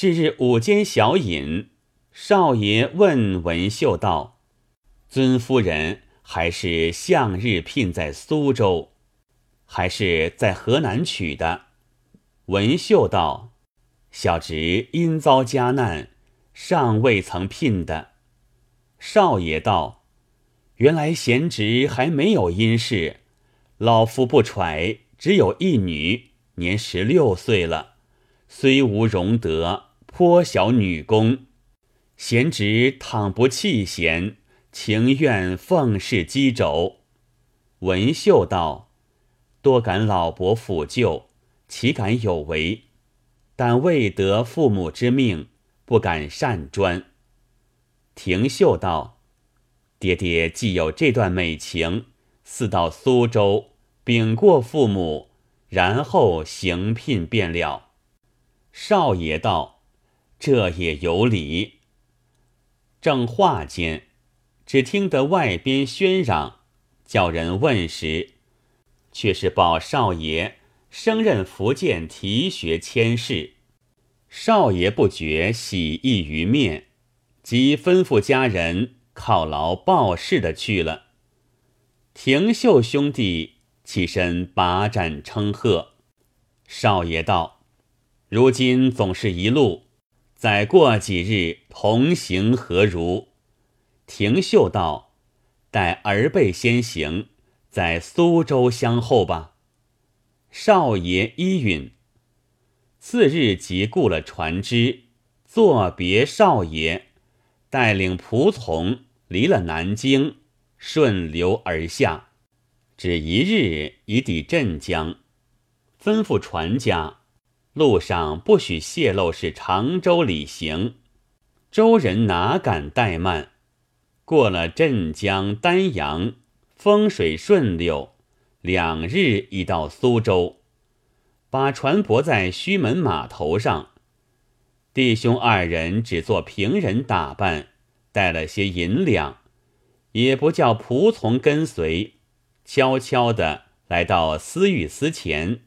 是日午间小饮，少爷问文秀道：“尊夫人还是向日聘在苏州，还是在河南娶的？”文秀道：“小侄因遭家难，尚未曾聘的。”少爷道：“原来贤侄还没有姻事，老夫不揣，只有一女，年十六岁了，虽无容德，颇晓女工。贤侄倘不弃贤，情愿奉侍机轴。”文秀道：“多感老伯抚救，岂敢有违？但未得父母之命，不敢擅专。”廷秀道：“爹爹既有这段美情，似到苏州禀过父母，然后行聘便了。”少爷道：“这也有理。”正话间，只听得外边喧嚷，叫人问时，却是报少爷升任福建提学佥事。少爷不觉喜意于面。即吩咐家人犒劳报事的去了。廷秀兄弟起身把盏称贺。少爷道：“如今总是一路，再过几日同行何如？”廷秀道：“待儿辈先行，在苏州相候吧。”少爷依允。次日即雇了船只，作别少爷。带领仆从离了南京，顺流而下，只一日已抵镇江。吩咐船家，路上不许泄露是常州里行。周人哪敢怠慢？过了镇江、丹阳，风水顺溜，两日已到苏州，把船泊在胥门码头上。弟兄二人只做平人打扮，带了些银两，也不叫仆从跟随，悄悄的来到司御司前，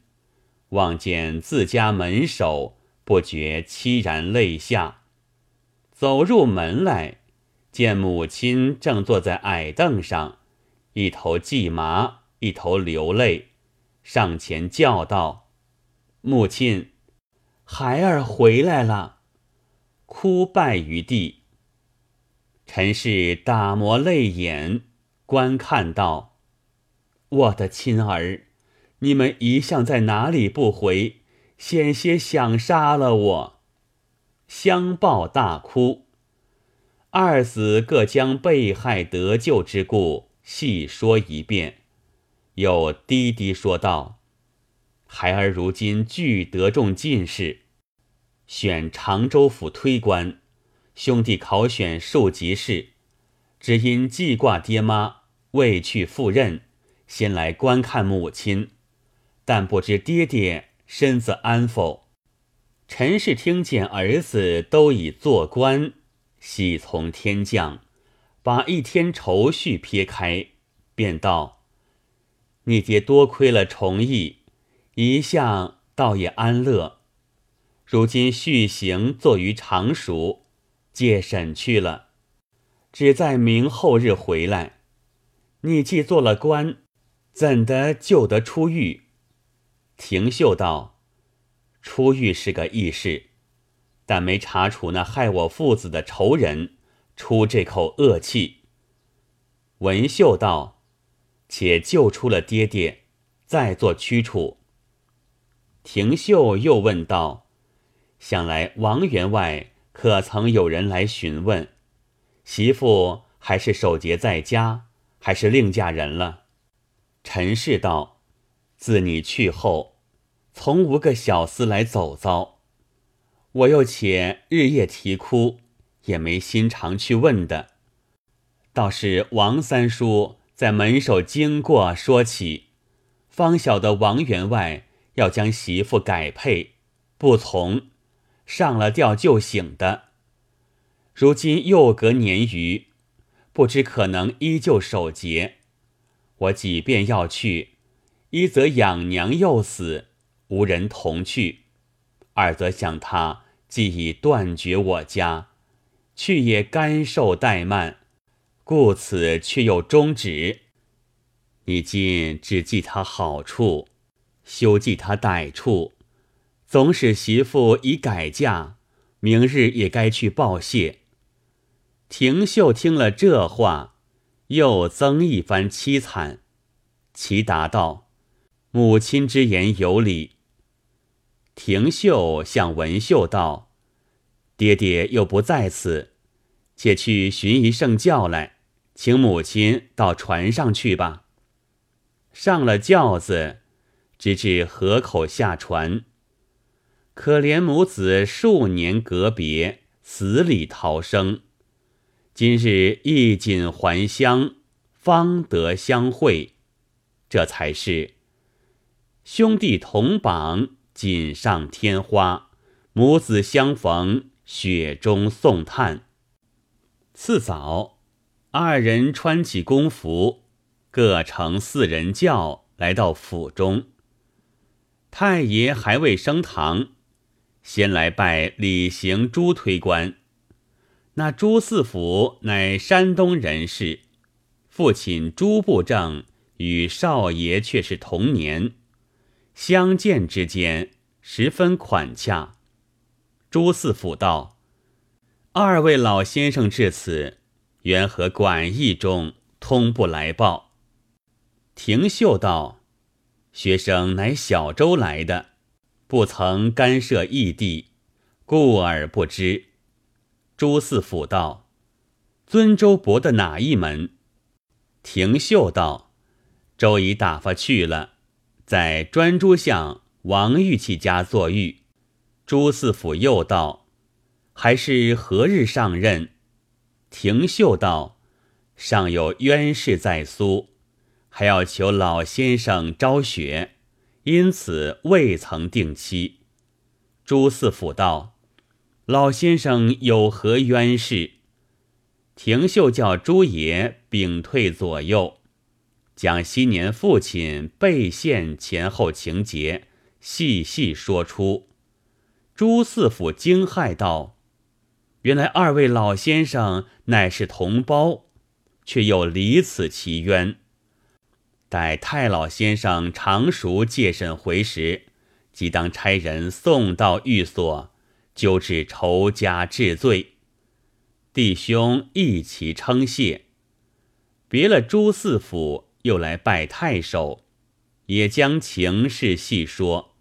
望见自家门首，不觉凄然泪下。走入门来，见母亲正坐在矮凳上，一头系麻，一头流泪，上前叫道：“母亲，孩儿回来了。”哭拜于地，陈氏打磨泪眼，观看道：“我的亲儿，你们一向在哪里不回？险些想杀了我。”相抱大哭。二子各将被害得救之故细说一遍，又低低说道：“孩儿如今俱得中进士。”选常州府推官，兄弟考选庶吉士，只因记挂爹妈，未去赴任，先来观看母亲，但不知爹爹身子安否。陈氏听见儿子都已做官，喜从天降，把一天愁绪撇开，便道：“你爹多亏了崇义，一向倒也安乐。”如今续行坐于常熟，借审去了，只在明后日回来。你既做了官，怎的就得出狱？廷秀道：“出狱是个易事，但没查处那害我父子的仇人，出这口恶气。”文秀道：“且救出了爹爹，再做驱处。”廷秀又问道。想来王员外可曾有人来询问，媳妇还是守节在家，还是另嫁人了？陈氏道：“自你去后，从无个小厮来走遭，我又且日夜啼哭，也没心肠去问的。倒是王三叔在门首经过说起，方晓得王员外要将媳妇改配，不从。”上了吊就醒的，如今又隔年余，不知可能依旧守节。我即便要去，一则养娘又死，无人同去；二则想他既已断绝我家，去也甘受怠慢，故此却又终止。你今只记他好处，休记他歹处，总使媳妇已改嫁，明日也该去报谢。廷秀听了这话，又增一番凄惨。其答道：“母亲之言有理。”廷秀向文秀道：“爹爹又不在此，且去寻一圣轿来，请母亲到船上去吧。”上了轿子，直至河口下船。可怜母子数年隔别，死里逃生。今日衣锦还乡，方得相会，这才是兄弟同榜。锦上添花，母子相逢，雪中送炭。次早，二人穿起工服，各乘四人轿来到府中。太爷还未升堂，先来拜李行朱推官。那朱四府乃山东人士，父亲朱布正与少爷却是同年。相见之间，十分款洽。朱四府道：“二位老先生至此，缘何馆驿中通不来报？”廷秀道：“学生乃小州来的，不曾干涉异地，故而不知。”朱四府道：“尊周伯的哪一门？”廷秀道：“周已打发去了。”在专诸相王玉器家坐狱，朱四府又道：“还是何日上任？”廷秀道：“尚有冤事在苏，还要求老先生昭雪，因此未曾定期。”朱四府道：“老先生有何冤事？”廷秀叫朱爷禀退左右。将昔年父亲被陷前后情节细细说出，朱四府惊骇道：“原来二位老先生乃是同胞，却又离此奇冤。待太老先生常熟借审回时，即当差人送到寓所，纠治仇家治罪。弟兄一齐称谢，别了朱四府。”又来拜太守，也将情事细说。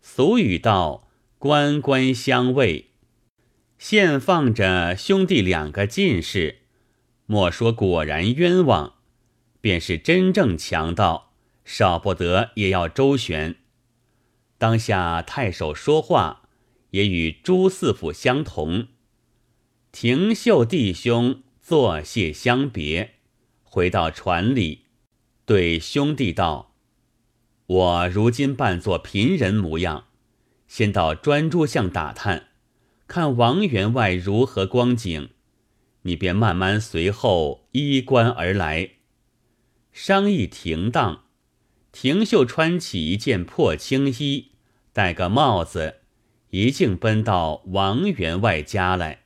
俗语道：“官官相卫。”现放着兄弟两个进士，莫说果然冤枉，便是真正强盗，少不得也要周旋。当下太守说话，也与朱四府相同。廷秀弟兄作谢相别，回到船里。对兄弟道：“我如今扮作贫人模样，先到专诸巷打探，看王员外如何光景。你便慢慢随后衣冠而来。”商议停当，廷秀穿起一件破青衣，戴个帽子，一径奔到王员外家来。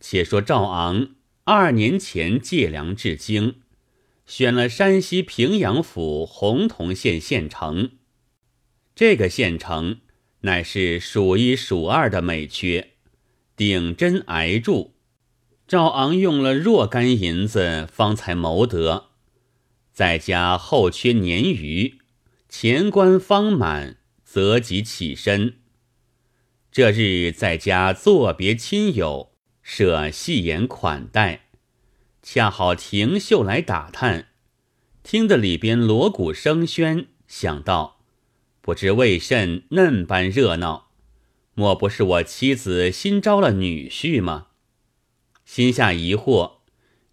且说赵昂二年前借粮至京。选了山西平阳府洪洞县县城，这个县城乃是数一数二的美缺，顶针挨住。赵昂用了若干银子方才谋得，在家后缺年余，钱官方满，择即起身。这日在家作别亲友，设戏言款待。恰好廷秀来打探，听得里边锣鼓声喧，想到不知为甚嫩般热闹，莫不是我妻子新招了女婿吗？心下疑惑，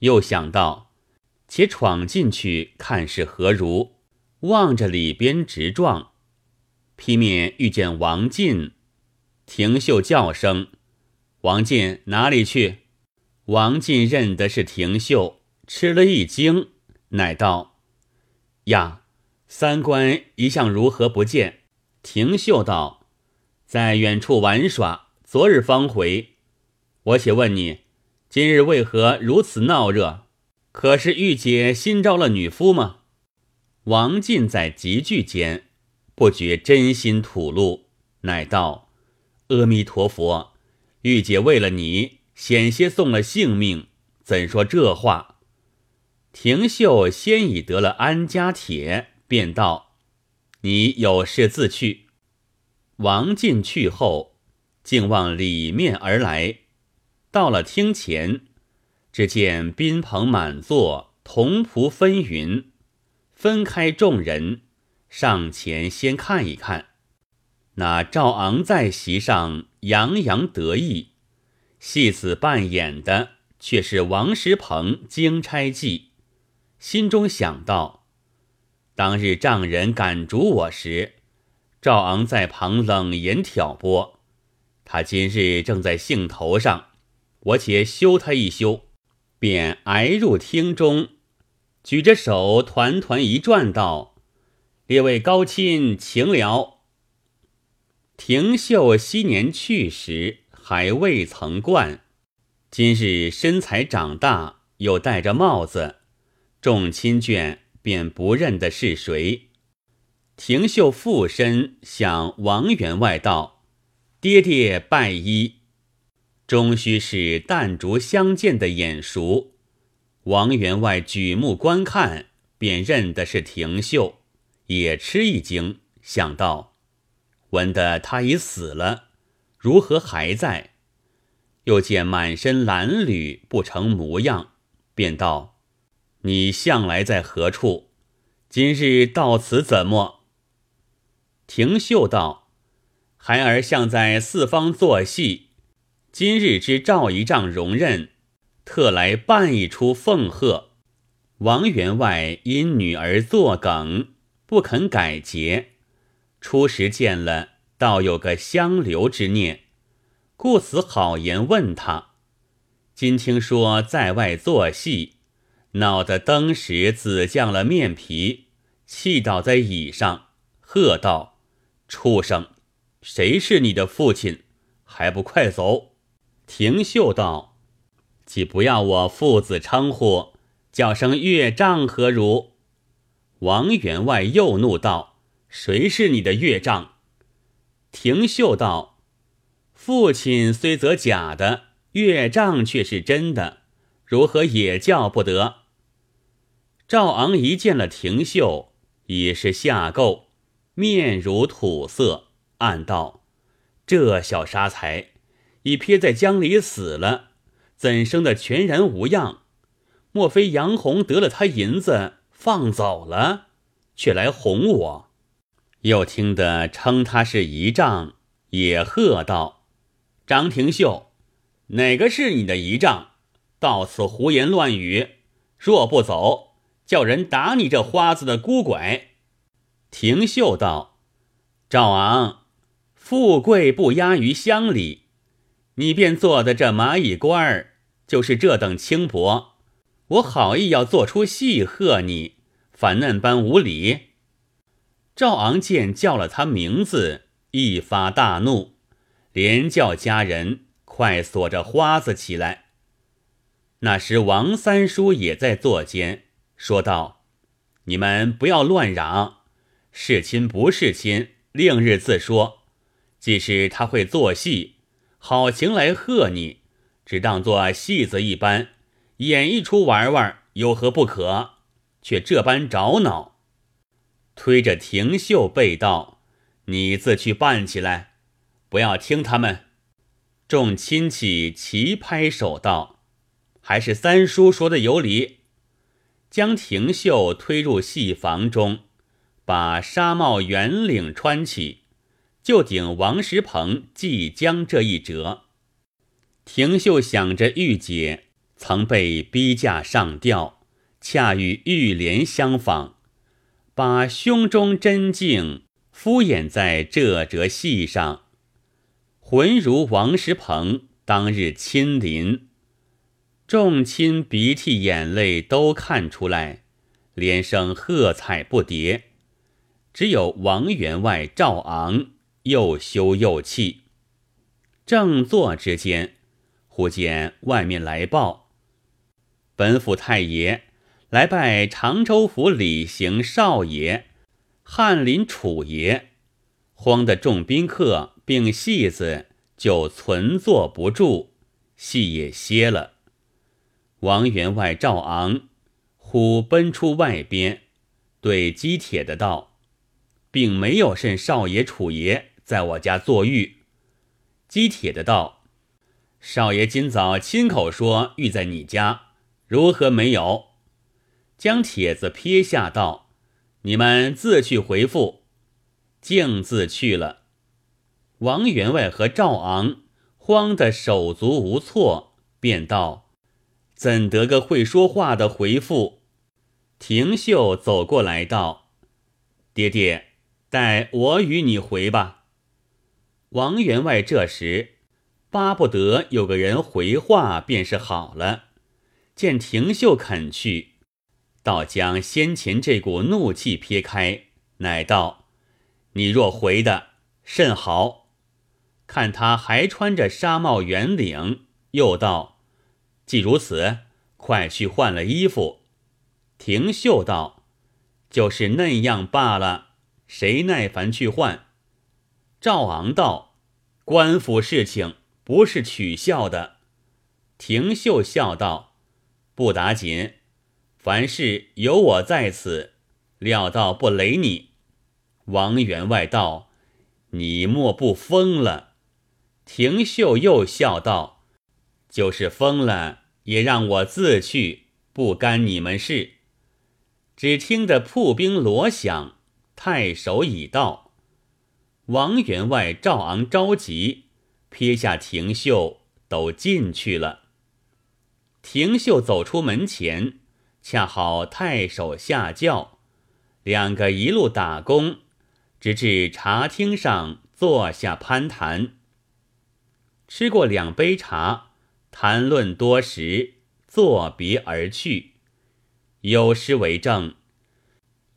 又想到且闯进去看是何如，望着里边直撞，劈面遇见王进，廷秀叫声：“王进哪里去？”王进认得是廷秀，吃了一惊，乃道：“呀，三官一向如何不见？”廷秀道：“在远处玩耍，昨日方回。我且问你，今日为何如此闹热？可是玉姐新招了女夫吗？”王进在急句间，不觉真心吐露，乃道：“阿弥陀佛，玉姐为了你险些送了性命，怎说这话？”廷秀先已得了安家帖，便道：“你有事自去。”王进去后，竟往里面而来，到了厅前，只见宾朋满座，同仆纷纭。分开众人，上前先看一看。那赵昂在席上洋洋得意，戏子扮演的却是王石鹏经差记，心中想到：当日丈人赶逐我时，赵昂在旁冷言挑拨，他今日正在兴头上，我且休他一休，便挨入厅中。举着手，团团一转，道：“列位高亲，请了。”廷秀昔年去时还未曾冠，今日身材长大，又戴着帽子，众亲眷便不认得是谁。廷秀附身向王员外道：“爹爹拜衣，终须是弹竹相见的眼熟。”王员外举目观看，便认得是廷秀，也吃一惊，想到闻得他已死了，如何还在？又见满身褴褛，不成模样，便道：“你向来在何处？今日到此怎么？”廷秀道：“孩儿向在四方做戏，今日之赵一丈容任。”特来办一出奉贺，王员外因女儿作梗，不肯改节。初时见了，倒有个相留之念，故此好言问他。今听说在外做戏，闹得登时紫降了面皮，气倒在椅上，喝道：“畜生，谁是你的父亲？还不快走！”廷秀道。既不要我父子称呼，叫声岳丈何如？王员外又怒道：“谁是你的岳丈？”廷秀道：“父亲虽则假的，岳丈却是真的，如何也叫不得？”赵昂一见了廷秀，已是下垢，面如土色，暗道：“这小杀财，已撇在江里死了。”怎生的全然无恙？莫非杨红得了他银子放走了，却来哄我？又听得称他是姨丈，也喝道：“张廷秀，哪个是你的姨丈？到此胡言乱语！若不走，叫人打你这花子的孤拐！”廷秀道：“赵昂，富贵不压于乡里。”你便做的这蚂蚁官儿，就是这等轻薄。我好意要做出戏贺你，反嫩般无礼。赵昂见叫了他名字，一发大怒，连叫家人快锁着花子起来。那时王三叔也在座间，说道：“你们不要乱嚷，是亲不是亲，另日自说。即使他会做戏。”好情来贺你，只当做戏子一般演一出玩玩，有何不可？却这般着恼，推着廷秀背道：“你自去办起来，不要听他们。”众亲戚齐拍手道：“还是三叔说的有理。”将廷秀推入戏房中，把纱帽圆领穿起。就顶王石鹏即将这一折，廷秀想着玉姐曾被逼嫁上吊，恰与玉莲相仿，把胸中真境敷衍在这折戏上，浑如王石鹏当日亲临，众亲鼻涕眼泪都看出来，连声喝彩不迭，只有王员外赵昂。又羞又气，正坐之间，忽见外面来报：本府太爷来拜常州府李行少爷、翰林楚爷。慌得众宾客并戏子就存坐不住，戏也歇了。王员外赵昂忽奔出外边，对姬铁的道：“并没有甚少爷、楚爷在我家坐浴。”姬铁的道：“少爷今早亲口说遇在你家，如何没有？”将帖子撇下道：“你们自去回复。”径自去了。王员外和赵昂慌得手足无措，便道：“怎得个会说话的回复？”廷秀走过来道：“爹爹，待我与你回吧。”王员外这时巴不得有个人回话，便是好了。见廷秀肯去，倒将先前这股怒气撇开，乃道：“你若回的甚好。”看他还穿着纱帽圆领，又道：“既如此，快去换了衣服。”廷秀道：“就是那样罢了，谁耐烦去换？”赵昂道：“官府事情不是取笑的。”廷秀笑道：“不打紧，凡事有我在此，料到不雷你。”王员外道：“你莫不疯了？”廷秀又笑道：“就是疯了，也让我自去，不干你们事。”只听得铺兵锣响，太守已到。王员外赵昂着急，撇下廷秀，都进去了。廷秀走出门前，恰好太守下轿，两个一路打工，直至茶厅上坐下攀谈。吃过两杯茶，谈论多时，作别而去。有诗为证：“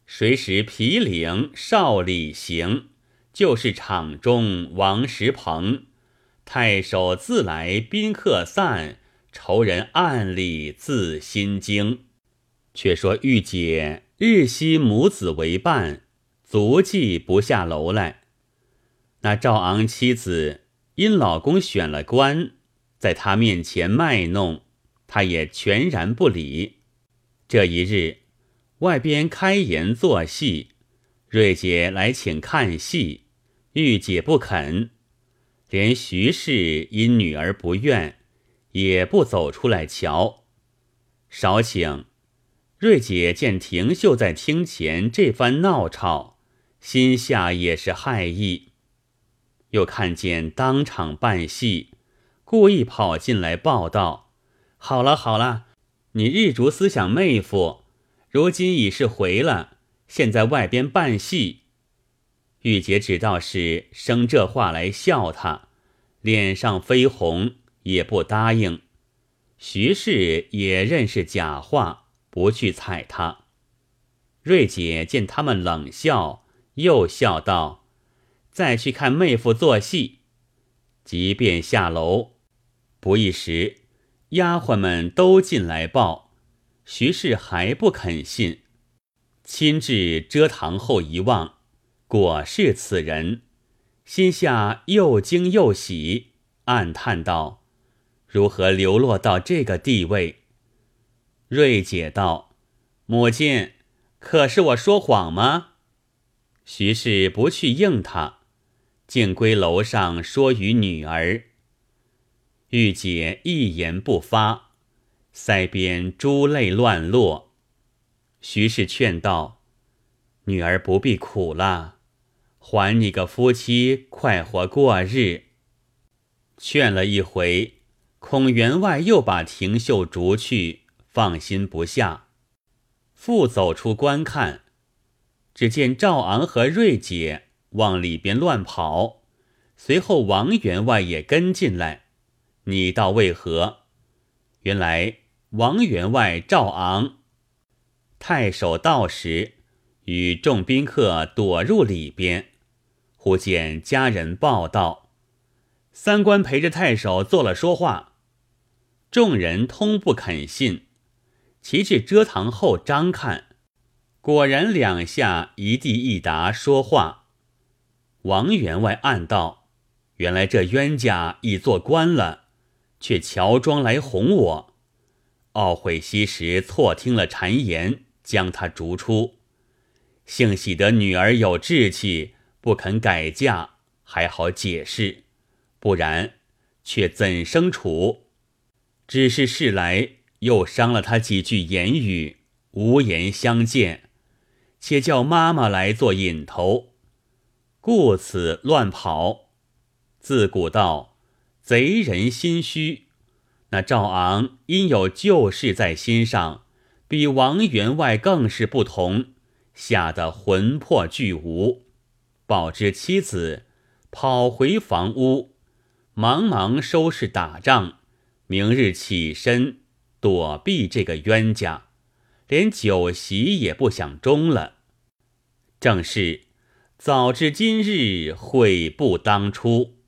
谁识皮领少李行。”就是场中王石鹏，太守自来宾客散，仇人暗里自心惊。却说玉姐日夕母子为伴，足迹不下楼来。那赵昂妻子因老公选了官，在他面前卖弄，他也全然不理。这一日，外边开筵作戏，瑞姐来请看戏。玉姐不肯，连徐氏因女儿不愿，也不走出来瞧。少请，瑞姐见廷秀在厅前这番闹吵，心下也是害意。又看见当场办戏，故意跑进来报道：“好了好了，你日逐思想妹夫，如今已是回了，现在外边办戏。”玉洁只道是生这话来笑他，脸上绯红，也不答应。徐氏也认是假话，不去睬他。瑞姐见他们冷笑，又笑道：“再去看妹夫做戏。”即便下楼，不一时，丫鬟们都进来报，徐氏还不肯信，亲至遮堂后一望。果是此人，心下又惊又喜，暗叹道：“如何流落到这个地位？”瑞姐道：“母亲，可是我说谎吗？”徐氏不去应他，竟归楼上说与女儿。玉姐一言不发，腮边珠泪乱落。徐氏劝道：“女儿不必苦了。”还你个夫妻快活过日。劝了一回，孔员外又把廷秀逐去，放心不下，复走出观看，只见赵昂和瑞姐往里边乱跑，随后王员外也跟进来。你道为何？原来王员外赵昂，太守到时，与众宾客躲入里边。忽见家人报道，三官陪着太守做了说话，众人通不肯信。其至遮堂后张看，果然两下一地一答说话。王员外暗道：原来这冤家已做官了，却乔装来哄我。懊悔昔时错听了谗言，将他逐出。幸喜得女儿有志气，不肯改嫁，还好解释。不然，却怎生处？只是事来又伤了他几句言语，无言相见，且叫妈妈来做引头，故此乱跑。自古道贼人心虚，那赵昂因有旧事在心上，比王员外更是不同，吓得魂魄俱无，报之妻子，跑回房屋。忙忙收拾打仗，明日起身躲避这个冤家，连酒席也不想中了。正是早知今日悔不当初。